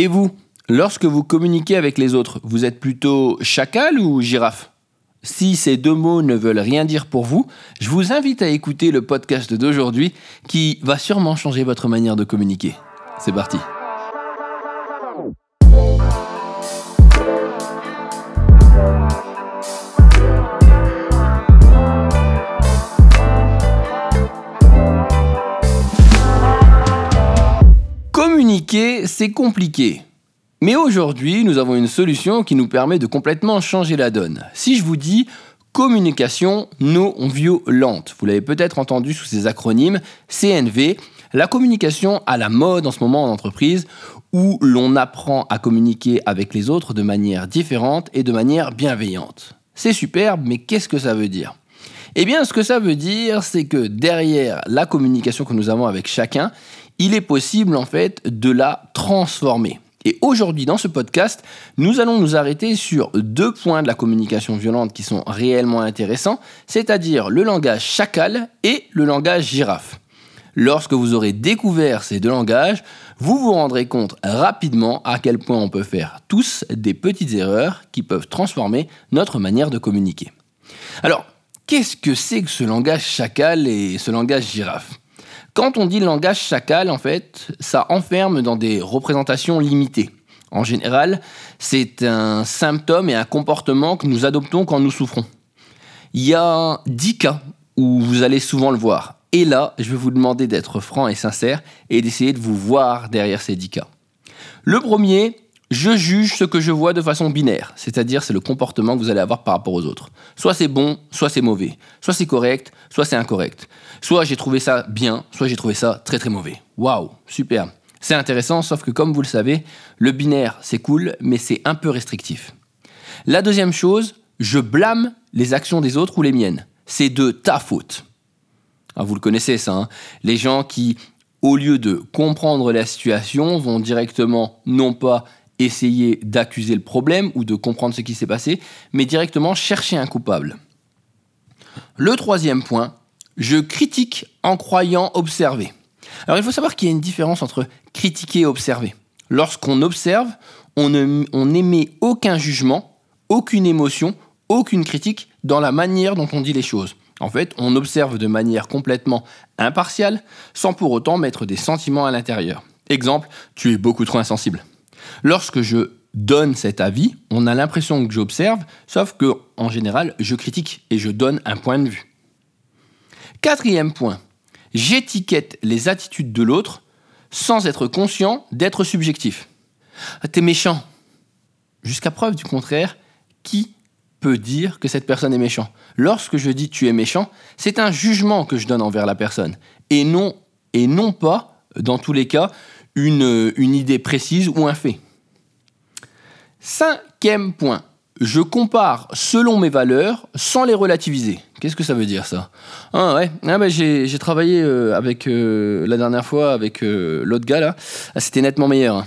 Et vous, lorsque vous communiquez avec les autres, vous êtes plutôt chacal ou girafe? Si ces deux mots ne veulent rien dire pour vous, je vous invite à écouter le podcast d'aujourd'hui qui va sûrement changer votre manière de communiquer. C'est parti. C'est compliqué. Mais aujourd'hui, nous avons une solution qui nous permet de complètement changer la donne. Si je vous dis communication non violente, vous l'avez peut-être entendu sous ces acronymes CNV, la communication à la mode en ce moment en entreprise où l'on apprend à communiquer avec les autres de manière différente et de manière bienveillante. C'est superbe, mais qu'est-ce que ça veut dire? Eh bien, ce que ça veut dire, c'est que derrière la communication que nous avons avec chacun, il est possible en fait de la transformer. Et aujourd'hui, dans ce podcast, nous allons nous arrêter sur deux points de la communication violente qui sont réellement intéressants, c'est-à-dire le langage chacal et le langage girafe. Lorsque vous aurez découvert ces deux langages, vous vous rendrez compte rapidement à quel point on peut faire tous des petites erreurs qui peuvent transformer notre manière de communiquer. Alors, qu'est-ce que c'est que ce langage chacal et ce langage girafe? Quand on dit langage chacal, en fait, ça enferme dans des représentations limitées. En général, c'est un symptôme et un comportement que nous adoptons quand nous souffrons. Il y a dix cas où vous allez souvent le voir. Et là, je vais vous demander d'être franc et sincère et d'essayer de vous voir derrière ces dix cas. Le premier, je juge ce que je vois de façon binaire, c'est-à-dire c'est le comportement que vous allez avoir par rapport aux autres. Soit c'est bon, soit c'est mauvais. Soit c'est correct, soit c'est incorrect. Soit j'ai trouvé ça bien, soit j'ai trouvé ça très très mauvais. Waouh, super. C'est intéressant, sauf que comme vous le savez, le binaire c'est cool, mais c'est un peu restrictif. La deuxième chose, je blâme les actions des autres ou les miennes. C'est de ta faute. Ah, vous le connaissez ça, hein les gens qui, au lieu de comprendre la situation, vont directement non pas essayer d'accuser le problème ou de comprendre ce qui s'est passé, mais directement chercher un coupable. Le troisième point, je critique en croyant observer. Alors il faut savoir qu'il y a une différence entre critiquer et observer. Lorsqu'on observe, on n'émet aucun jugement, aucune émotion, aucune critique dans la manière dont on dit les choses. En fait, on observe de manière complètement impartiale, sans pour autant mettre des sentiments à l'intérieur. Exemple, tu es beaucoup trop insensible. Lorsque je donne cet avis, on a l'impression que j'observe, sauf que en général, je critique et je donne un point de vue. Quatrième point, j'étiquette les attitudes de l'autre sans être conscient d'être subjectif. Ah, t'es méchant. Jusqu'à preuve du contraire, qui peut dire que cette personne est méchant? Lorsque je dis tu es méchant, c'est un jugement que je donne envers la personne et non, et non pas, dans tous les cas, une, une idée précise ou un fait. Cinquième point, je compare selon mes valeurs sans les relativiser. Qu'est-ce que ça veut dire ça? Ah ouais, ah bah, j'ai, travaillé euh, avec euh, la dernière fois avec euh, l'autre gars là, ah, c'était nettement meilleur.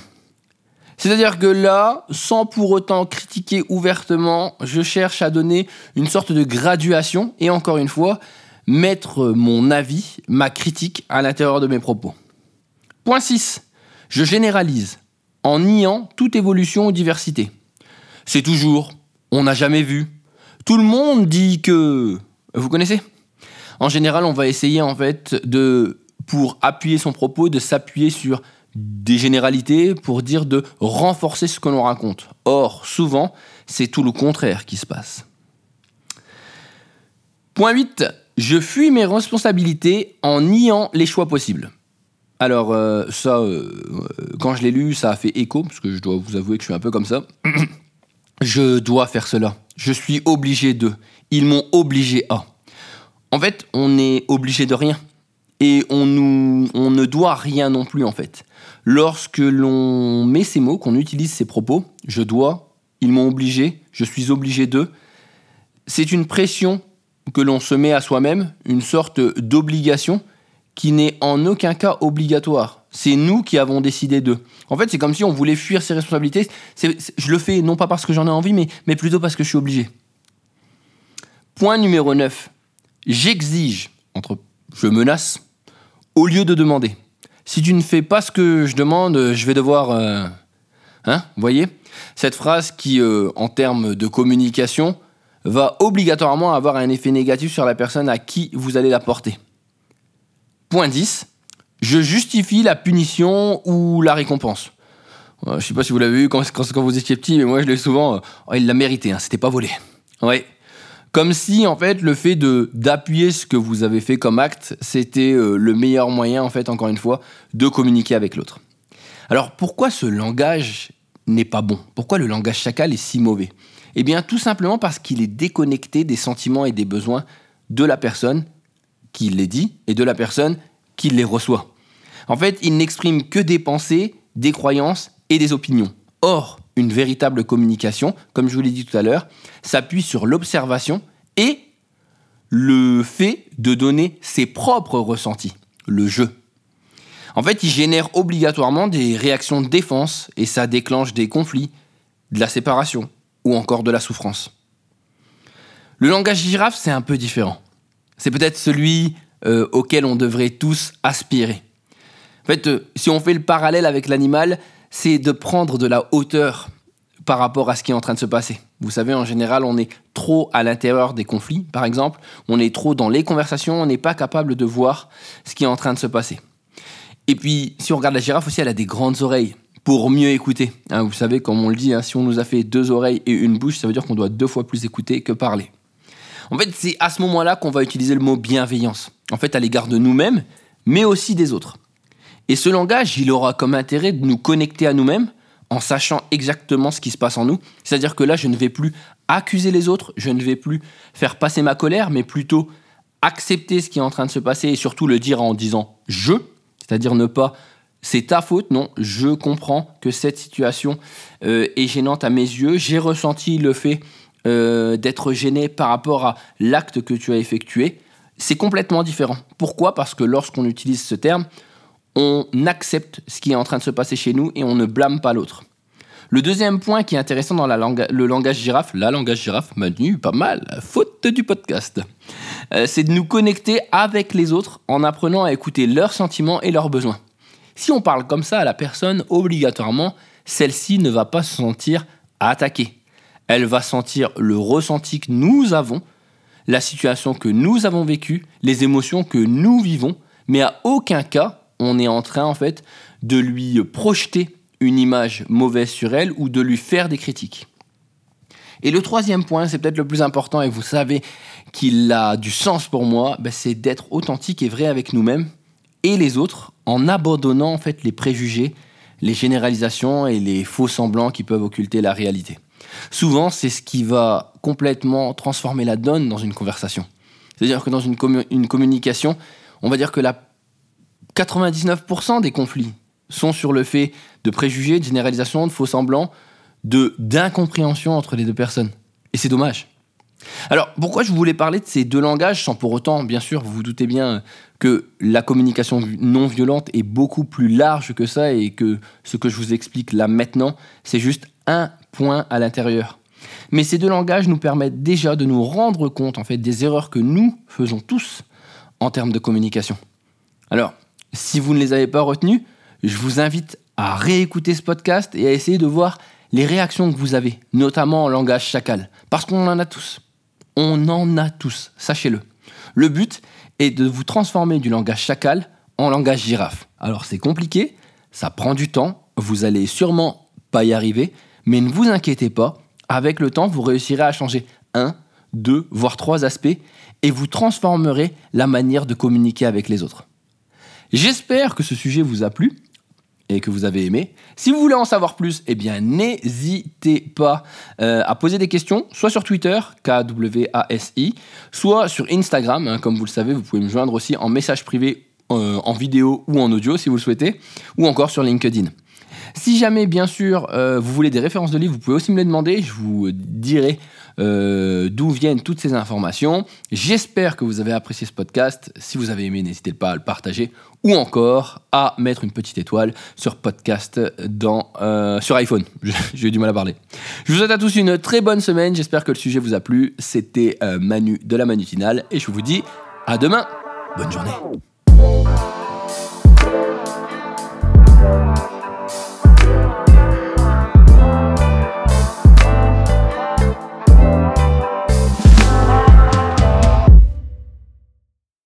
C'est-à-dire que là, sans pour autant critiquer ouvertement, je cherche à donner une sorte de graduation et encore une fois, mettre mon avis, ma critique à l'intérieur de mes propos. Point 6. Je généralise en niant toute évolution ou diversité. C'est toujours on n'a jamais vu. Tout le monde dit que vous connaissez? En général, on va essayer en fait de pour appuyer son propos de s'appuyer sur des généralités pour dire de renforcer ce que l'on raconte. Or, souvent, c'est tout le contraire qui se passe. Point 8. Je fuis mes responsabilités en niant les choix possibles. Alors euh, ça, euh, quand je l'ai lu, ça a fait écho, parce que je dois vous avouer que je suis un peu comme ça. je dois faire cela. Je suis obligé de. Ils m'ont obligé à. En fait, on est obligé de rien. Et on, nous, on ne doit rien non plus, en fait. Lorsque l'on met ces mots, qu'on utilise ces propos, je dois, ils m'ont obligé, je suis obligé de, c'est une pression que l'on se met à soi-même, une sorte d'obligation qui n'est en aucun cas obligatoire. C'est nous qui avons décidé d'eux. En fait, c'est comme si on voulait fuir ses responsabilités. je le fais non pas parce que j'en ai envie, mais, mais plutôt parce que je suis obligé. Point numéro 9. J'exige, entre je menace, au lieu de demander. Si tu ne fais pas ce que je demande, je vais devoir... Euh, Hein Vous voyez? Cette phrase qui, euh, en termes de communication, va obligatoirement avoir un effet négatif sur la personne à qui vous allez la porter. Point 10. Je justifie la punition ou la récompense. Euh, je sais pas si vous l'avez vu quand, vous étiez petit, mais moi je l'ai souvent. Euh, oh, il l'a mérité, hein, c'était pas volé. Comme si en fait le fait de d'appuyer ce que vous avez fait comme acte, c'était euh, le meilleur moyen en fait encore une fois de communiquer avec l'autre. Alors pourquoi ce langage n'est pas bon? Pourquoi le langage chacal est si mauvais? Eh bien tout simplement parce qu'il est déconnecté des sentiments et des besoins de la personne qui les dit et de la personne qui les reçoit. En fait, il n'exprime que des pensées, des croyances et des opinions. Or, une véritable communication, comme je vous l'ai dit tout à l'heure, s'appuie sur l'observation et le fait de donner ses propres ressentis, le jeu. En fait, il génère obligatoirement des réactions de défense et ça déclenche des conflits, de la séparation ou encore de la souffrance. Le langage girafe, c'est un peu différent. C'est peut-être celui euh, auquel on devrait tous aspirer. En fait, euh, si on fait le parallèle avec l'animal, c'est de prendre de la hauteur par rapport à ce qui est en train de se passer. Vous savez, en général, on est trop à l'intérieur des conflits, par exemple, on est trop dans les conversations, on n'est pas capable de voir ce qui est en train de se passer. Et puis, si on regarde la girafe aussi, elle a des grandes oreilles pour mieux écouter. Hein, vous savez, comme on le dit, hein, si on nous a fait deux oreilles et une bouche, ça veut dire qu'on doit deux fois plus écouter que parler. En fait, c'est à ce moment-là qu'on va utiliser le mot bienveillance, en fait, à l'égard de nous-mêmes, mais aussi des autres. Et ce langage, il aura comme intérêt de nous connecter à nous-mêmes en sachant exactement ce qui se passe en nous. C'est-à-dire que là, je ne vais plus accuser les autres, je ne vais plus faire passer ma colère, mais plutôt accepter ce qui est en train de se passer et surtout le dire en disant je, c'est-à-dire ne pas c'est ta faute, non, je comprends que cette situation euh, est gênante à mes yeux, j'ai ressenti le fait euh, d'être gêné par rapport à l'acte que tu as effectué, c'est complètement différent. Pourquoi? Parce que lorsqu'on utilise ce terme, on accepte ce qui est en train de se passer chez nous et on ne blâme pas l'autre. Le deuxième point qui est intéressant dans la le langage girafe, la langage girafe, Manu, pas mal, faute du podcast, euh, c'est de nous connecter avec les autres en apprenant à écouter leurs sentiments et leurs besoins. Si on parle comme ça à la personne, obligatoirement, celle-ci ne va pas se sentir attaquée. Elle va sentir le ressenti que nous avons, la situation que nous avons vécue, les émotions que nous vivons, mais à aucun cas on est en train en fait de lui projeter une image mauvaise sur elle ou de lui faire des critiques. Et le troisième point, c'est peut-être le plus important et vous savez qu'il a du sens pour moi, ben, c'est d'être authentique et vrai avec nous-mêmes et les autres en abandonnant en fait les préjugés, les généralisations et les faux semblants qui peuvent occulter la réalité. Souvent, c'est ce qui va complètement transformer la donne dans une conversation. C'est-à-dire que dans une, une communication, on va dire que la 99% des conflits sont sur le fait de préjugés, de généralisation, de faux semblants, de d'incompréhension entre les deux personnes. Et c'est dommage. Alors, pourquoi je voulais parler de ces deux langages sans pour autant, bien sûr, vous vous doutez bien que la communication non violente est beaucoup plus large que ça et que ce que je vous explique là maintenant, c'est juste un point à l'intérieur. Mais ces deux langages nous permettent déjà de nous rendre compte en fait des erreurs que nous faisons tous en termes de communication. Alors, si vous ne les avez pas retenus, je vous invite à réécouter ce podcast et à essayer de voir les réactions que vous avez, notamment en langage chacal, parce qu'on en a tous. On en a tous, sachez-le. Le but est de vous transformer du langage chacal en langage girafe. Alors c'est compliqué, ça prend du temps, vous allez sûrement pas y arriver, mais ne vous inquiétez pas, avec le temps, vous réussirez à changer un, deux, voire trois aspects, et vous transformerez la manière de communiquer avec les autres. J'espère que ce sujet vous a plu et que vous avez aimé. Si vous voulez en savoir plus, eh bien n'hésitez pas euh, à poser des questions, soit sur Twitter, KWASI, soit sur Instagram. Hein, comme vous le savez, vous pouvez me joindre aussi en message privé, euh, en vidéo ou en audio si vous le souhaitez, ou encore sur LinkedIn. Si jamais, bien sûr, euh, vous voulez des références de livres, vous pouvez aussi me les demander. Je vous dirai euh, d'où viennent toutes ces informations. J'espère que vous avez apprécié ce podcast. Si vous avez aimé, n'hésitez pas à le partager ou encore à mettre une petite étoile sur podcast dans, euh, sur iPhone. J'ai eu du mal à parler. Je vous souhaite à tous une très bonne semaine. J'espère que le sujet vous a plu. C'était Manu de la Manutinale et je vous dis à demain. Bonne journée.